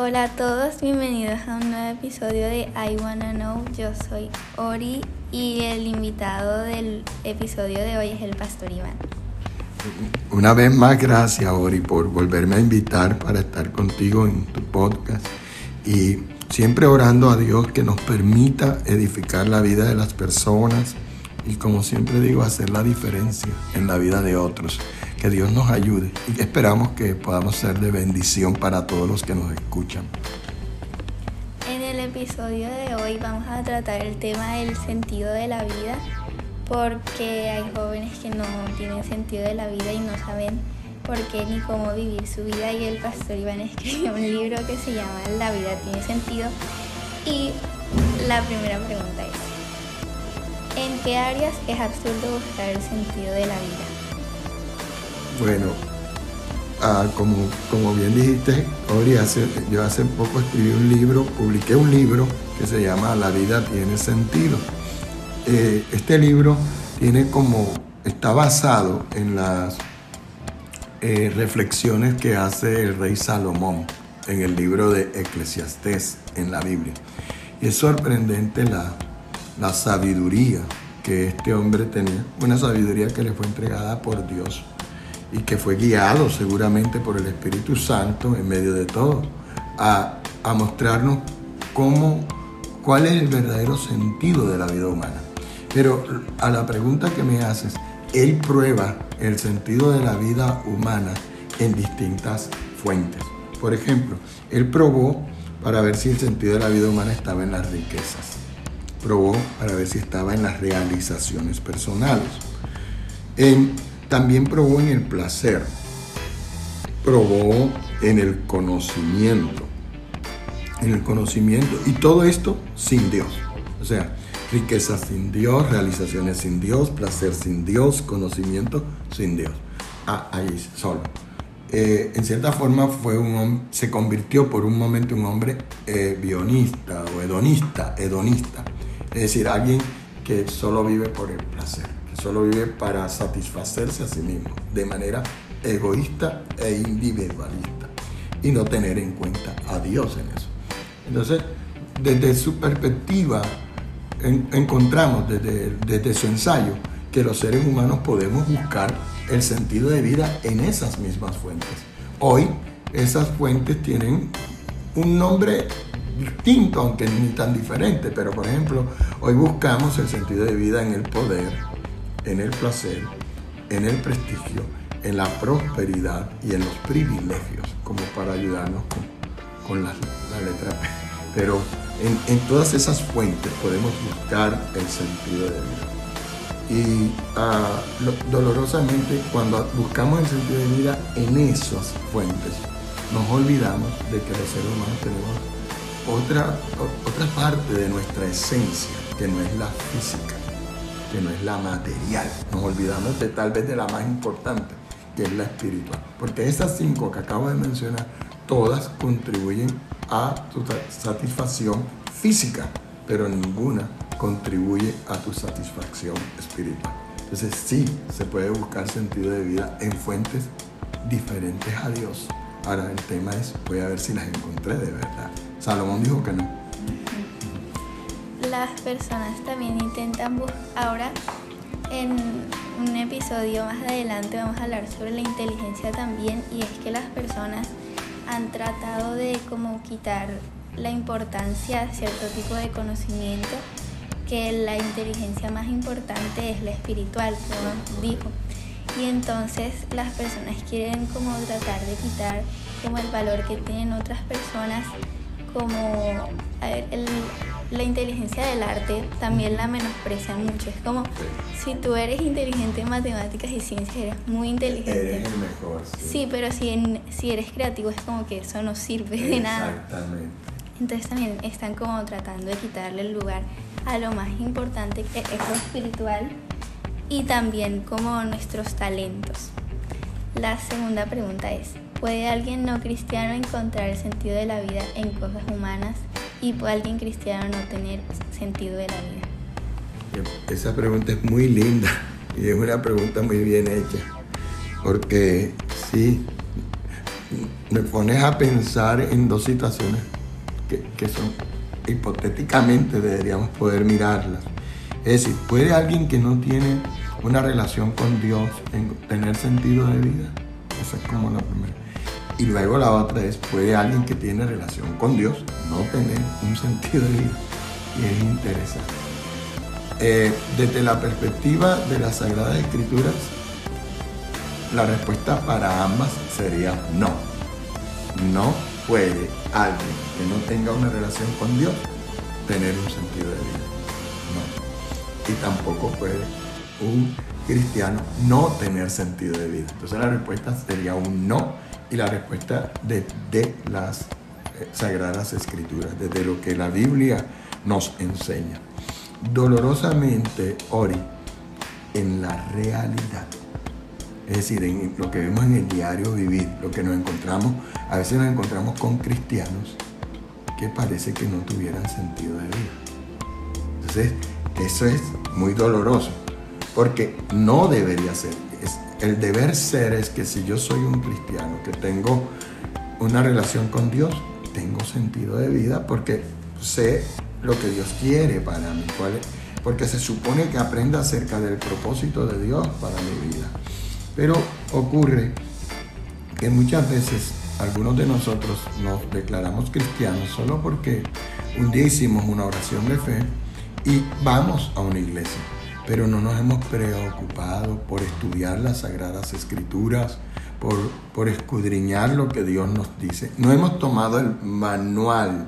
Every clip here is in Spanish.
Hola a todos, bienvenidos a un nuevo episodio de I Wanna Know. Yo soy Ori y el invitado del episodio de hoy es el pastor Iván. Una vez más, gracias Ori por volverme a invitar para estar contigo en tu podcast y siempre orando a Dios que nos permita edificar la vida de las personas y como siempre digo, hacer la diferencia en la vida de otros. Que Dios nos ayude y esperamos que podamos ser de bendición para todos los que nos escuchan. En el episodio de hoy vamos a tratar el tema del sentido de la vida porque hay jóvenes que no tienen sentido de la vida y no saben por qué ni cómo vivir su vida y el pastor Iván escribió un libro que se llama La vida tiene sentido y la primera pregunta es ¿en qué áreas es absurdo buscar el sentido de la vida? Bueno, ah, como, bien dijiste, yo hace poco escribí un libro, publiqué un libro que se llama La vida tiene sentido. Eh, este libro tiene como, está basado en las eh, reflexiones que hace el rey Salomón en el libro de Eclesiastés en la Biblia. Y es sorprendente la sabiduría que este hombre tenía, una sabiduría que le fue entregada por Dios y que fue guiado seguramente por el Espíritu Santo en medio de todo, a, a mostrarnos cómo, cuál es el verdadero sentido de la vida humana. Pero a la pregunta que me haces, él prueba el sentido de la vida humana en distintas fuentes. Por ejemplo, él probó para ver si el sentido de la vida humana estaba en las riquezas. Probó para ver si estaba en las realizaciones personales. En también probó en el placer, probó en el conocimiento, en el conocimiento, y todo esto sin Dios. O sea, riqueza sin Dios, realizaciones sin Dios, placer sin Dios, conocimiento sin Dios. Ah, ahí solo. Eh, en cierta forma fue un, se convirtió por un momento en un hombre eh, bionista o hedonista, hedonista. Es decir, alguien que solo vive por el placer solo vive para satisfacerse a sí mismo de manera egoísta e individualista y no tener en cuenta a Dios en eso. Entonces, desde su perspectiva, encontramos desde, desde su ensayo que los seres humanos podemos buscar el sentido de vida en esas mismas fuentes. Hoy esas fuentes tienen un nombre distinto, aunque ni tan diferente, pero por ejemplo, hoy buscamos el sentido de vida en el poder, en el placer, en el prestigio, en la prosperidad y en los privilegios, como para ayudarnos con, la, letra P. Pero en, todas esas fuentes podemos buscar el sentido de vida. Y ah, dolorosamente cuando buscamos el sentido de vida en esas fuentes, nos olvidamos de que los seres humanos tenemos otra, otra parte de nuestra esencia, que no es la física que no es la material. Nos olvidamos de tal vez de la más importante, que es la espiritual. Porque esas cinco que acabo de mencionar, todas contribuyen a tu satisfacción física, pero ninguna contribuye a tu satisfacción espiritual. Entonces sí, se puede buscar sentido de vida en fuentes diferentes a Dios. Ahora el tema es, voy a ver si las encontré de verdad. Salomón dijo que no las personas también intentan buscar. Ahora, en un episodio más adelante vamos a hablar sobre la inteligencia también y es que las personas han tratado de como quitar la importancia a cierto tipo de conocimiento, que la inteligencia más importante es la espiritual, como dijo. Y entonces las personas quieren como tratar de quitar como el valor que tienen otras personas, como a ver, el, la inteligencia del arte también la menosprecian mucho. Es como si tú eres inteligente en matemáticas y ciencias, eres muy inteligente. Eres el mejor. Sí, pero si, si eres creativo es como que eso no sirve de nada. Exactamente. Entonces también están como tratando de quitarle el lugar a lo más importante que es lo espiritual y también como nuestros talentos. La segunda pregunta es, ¿puede alguien no cristiano encontrar el sentido de la vida en cosas humanas y puede alguien cristiano no tener sentido de la vida? Esa pregunta es muy linda y es una pregunta muy bien hecha, porque sí, me pones a pensar en dos situaciones que, son hipotéticamente deberíamos poder mirarlas. Es decir, ¿puede alguien que no tiene una relación con Dios tener sentido de vida? Esa es como la primera. Y luego la otra es, ¿puede alguien que tiene relación con Dios no tener un sentido de vida? Y es interesante. Eh, desde la perspectiva de las Sagradas Escrituras, la respuesta para ambas sería no. No puede alguien que no tenga una relación con Dios tener un sentido de vida. No. Y tampoco puede un cristiano no tener sentido de vida. Entonces la respuesta sería un no y la respuesta de, de las eh, sagradas escrituras, desde lo que la Biblia nos enseña. Dolorosamente, Ori, en la realidad, es decir, en lo que vemos en el diario vivir, lo que nos encontramos, a veces nos encontramos con cristianos que parece que no tuvieran sentido de vida. Entonces, eso es muy doloroso, porque no debería ser. El deber ser es que si yo soy un cristiano, que tengo una relación con Dios, tengo sentido de vida porque sé lo que Dios quiere para mí, porque se supone que aprenda acerca del propósito de Dios para mi vida. Pero ocurre que muchas veces algunos de nosotros nos declaramos cristianos solo porque un día hicimos una oración de fe y vamos a una iglesia, pero no nos hemos preocupado por estudiar las sagradas escrituras, por, por escudriñar lo que Dios nos dice. No hemos tomado el manual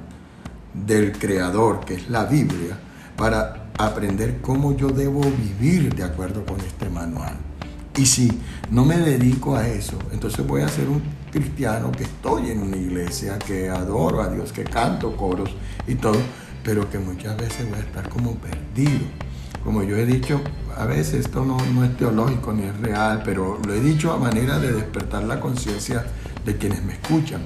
del Creador, que es la Biblia, para aprender cómo yo debo vivir de acuerdo con este manual. Y si no me dedico a eso, entonces voy a ser un cristiano que estoy en una iglesia, que adoro a Dios, que canto coros y todo, pero que muchas veces voy a estar como perdido. Como yo he dicho, a veces esto no, es teológico ni es real, pero lo he dicho a manera de despertar la conciencia de quienes me escuchan.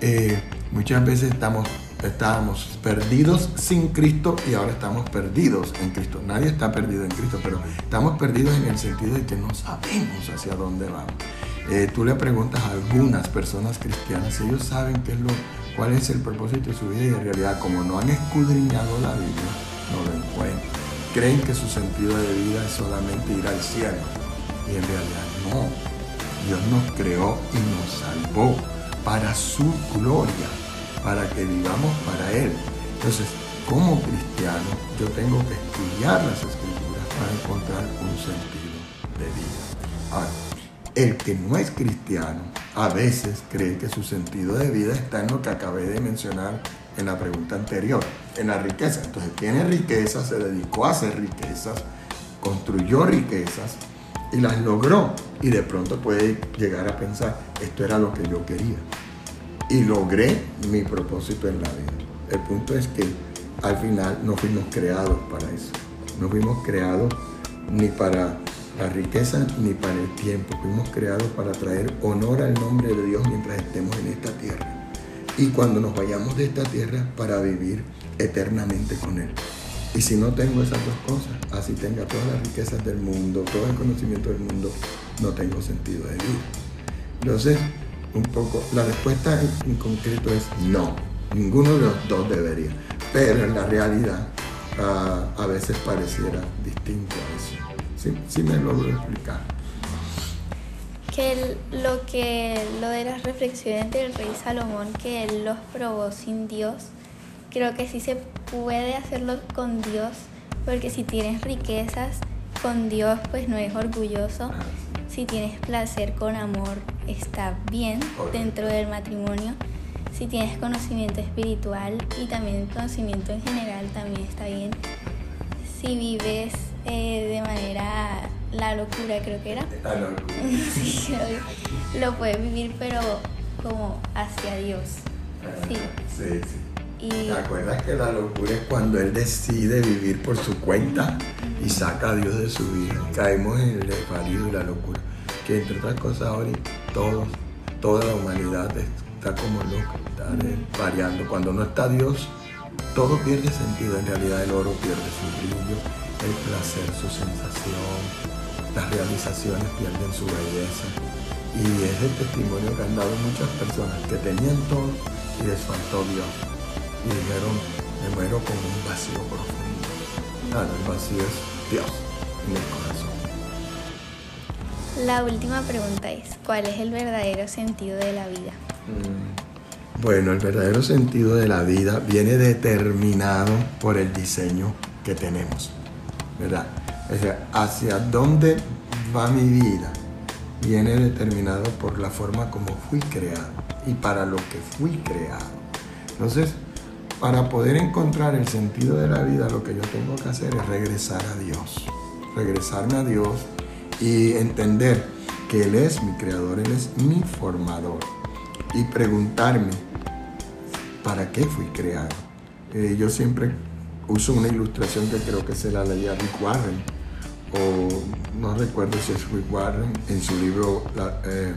Eh, muchas veces estamos estábamos perdidos sin Cristo y ahora estamos perdidos en Cristo. Nadie está perdido en Cristo, pero estamos perdidos en el sentido de que no sabemos hacia dónde vamos. Eh, tú le preguntas a algunas personas cristianas, ellos saben qué es lo, cuál es el propósito de su vida y en realidad como no han escudriñado la Biblia, no lo encuentran. Creen que su sentido de vida es solamente ir al cielo y en realidad no. Dios nos creó y nos salvó para su gloria para que vivamos para Él. Entonces, como cristiano, yo tengo que estudiar las escrituras para encontrar un sentido de vida. Ahora, el que no es cristiano a veces cree que su sentido de vida está en lo que acabé de mencionar en la pregunta anterior, en la riqueza. Entonces tiene riquezas, se dedicó a hacer riquezas, construyó riquezas y las logró. Y de pronto puede llegar a pensar, esto era lo que yo quería y logré mi propósito en la vida. El punto es que al final no fuimos creados para eso. No fuimos creados ni para la riqueza ni para el tiempo. Fuimos creados para traer honor al nombre de Dios mientras estemos en esta tierra. Y cuando nos vayamos de esta tierra para vivir eternamente con Él. Y si no tengo esas dos cosas, así tenga todas las riquezas del mundo, todo el conocimiento del mundo, no tengo sentido de vida. Entonces, un poco, la respuesta en concreto es no, ninguno de los dos debería, pero en la realidad ah, a veces pareciera distinto a eso. Sí, me logro explicar. Que lo que lo de las reflexiones del rey Salomón, que él los probó sin Dios, creo que sí se puede hacerlo con Dios, porque si tienes riquezas con Dios, pues no es orgulloso. Ah, si tienes placer con amor, está bien dentro del matrimonio. Si tienes conocimiento espiritual y también conocimiento en general, también está bien. Si vives eh, de manera la locura, creo que era. La locura. sí, lo puedes vivir, pero como hacia Dios. Sí. Sí, sí. ¿Te acuerdas que la locura es cuando él decide vivir por su cuenta y saca a Dios de su vida? Caemos en el desvarío y la locura que entre otras cosas ahora todos, toda la humanidad está como loca, está variando. Cuando no está Dios, todo pierde sentido. En realidad el oro pierde su brillo, el placer, su sensación, las realizaciones pierden su belleza. Y es el testimonio que han dado muchas personas que tenían todo y les faltó Dios. Y dijeron, me muero con un vacío profundo. Claro, el vacío es Dios en el corazón. La última pregunta es, ¿cuál es el verdadero sentido de la vida? Mm, bueno, el verdadero sentido de la vida viene determinado por el diseño que tenemos, ¿verdad? O sea, hacia dónde va mi vida viene determinado por la forma como fui creado y para lo que fui creado. Entonces, para poder encontrar el sentido de la vida, lo que yo tengo que hacer es regresar a Dios. Regresarme a Dios y entender que Él es mi creador, Él es mi formador. Y preguntarme, ¿para qué fui creado? Eh, yo siempre uso una ilustración que creo que se la leía Rick Warren, o no recuerdo si es Rick Warren, en su libro eh,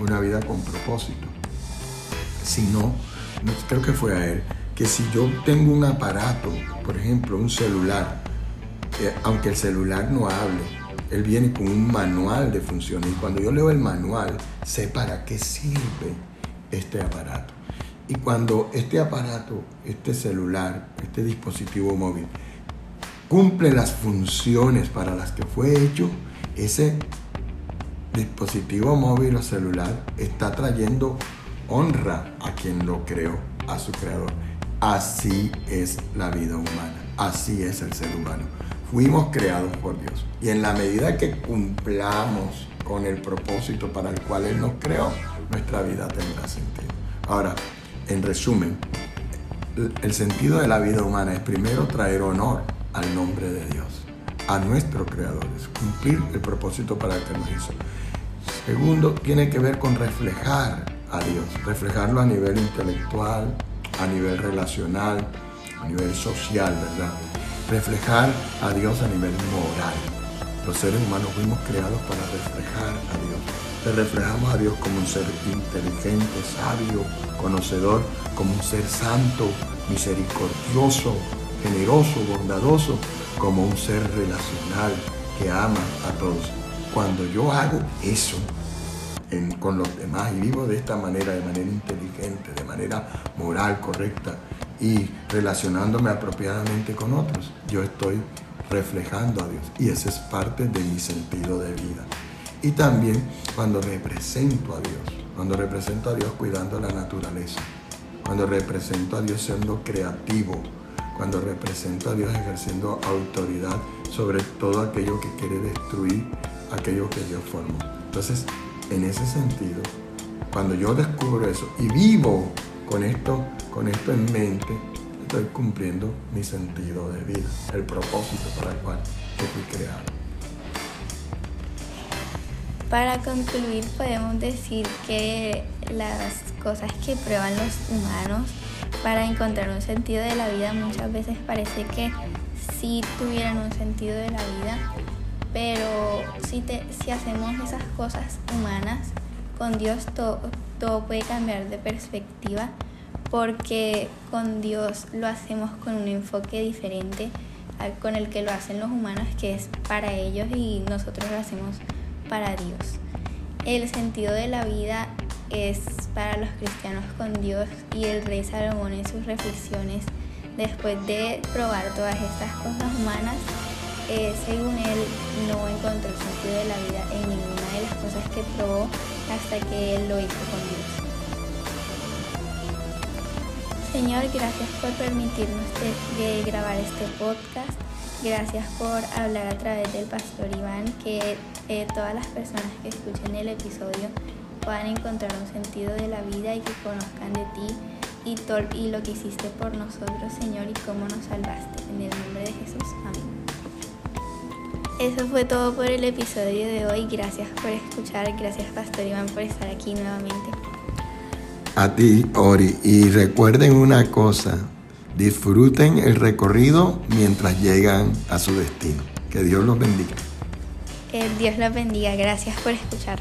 Una vida con propósito. Si no, creo que fue a él, que si yo tengo un aparato, por ejemplo, un celular, eh, aunque el celular no hable, él viene con un manual de funciones y cuando yo leo el manual sé para qué sirve este aparato. Y cuando este aparato, este celular, este dispositivo móvil cumple las funciones para las que fue hecho, ese dispositivo móvil o celular está trayendo honra a quien lo creó, a su creador. Así es la vida humana, así es el ser humano fuimos creados por Dios. Y en la medida que cumplamos con el propósito para el cual Él nos creó, nuestra vida tendrá sentido. Ahora, en resumen, el sentido de la vida humana es primero traer honor al nombre de Dios, a nuestros creadores, cumplir el propósito para el que nos hizo. Segundo, tiene que ver con reflejar a Dios, reflejarlo a nivel intelectual, a nivel relacional, a nivel social, ¿verdad? reflejar a Dios a nivel moral. Los seres humanos fuimos creados para reflejar a Dios. Le reflejamos a Dios como un ser inteligente, sabio, conocedor, como un ser santo, misericordioso, generoso, bondadoso, como un ser relacional que ama a todos. Cuando yo hago eso con los demás y vivo de esta manera, de manera inteligente, de manera moral, correcta, y relacionándome apropiadamente con otros, yo estoy reflejando a Dios y ese es parte de mi sentido de vida. Y también cuando represento a Dios, cuando represento a Dios cuidando la naturaleza, cuando represento a Dios siendo creativo, cuando represento a Dios ejerciendo autoridad sobre todo aquello que quiere destruir aquello que Dios formó. Entonces, en ese sentido, cuando yo descubro eso y vivo con esto, con esto en mente, estoy cumpliendo mi sentido de vida, el propósito para el cual fui creado. Para concluir, podemos decir que las cosas que prueban los humanos para encontrar un sentido de la vida muchas veces parece que sí tuvieran un sentido de la vida, pero si, te, si hacemos esas cosas humanas, con Dios todo, todo puede cambiar de perspectiva porque con Dios lo hacemos con un enfoque diferente al con el que lo hacen los humanos, que es para ellos y nosotros lo hacemos para Dios. El sentido de la vida es para los cristianos con Dios y el rey Salomón en sus reflexiones, después de probar todas estas cosas humanas, eh, según él no encontró el sentido de la vida en ninguna de las cosas que probó hasta que él lo hizo con Dios. Señor, gracias por permitirnos de, grabar este podcast. Gracias por hablar a través del pastor Iván, que eh, todas las personas que escuchen el episodio puedan encontrar un sentido de la vida y que conozcan de ti y, y lo que hiciste por nosotros, Señor, y cómo nos salvaste. En el nombre de Jesús. Amén. Eso fue todo por el episodio de hoy. Gracias por escuchar. Gracias, Pastor Iván, por estar aquí nuevamente. A ti, Ori. Y recuerden una cosa. Disfruten el recorrido mientras llegan a su destino. Que Dios los bendiga. Que Dios los bendiga. Gracias por escuchar.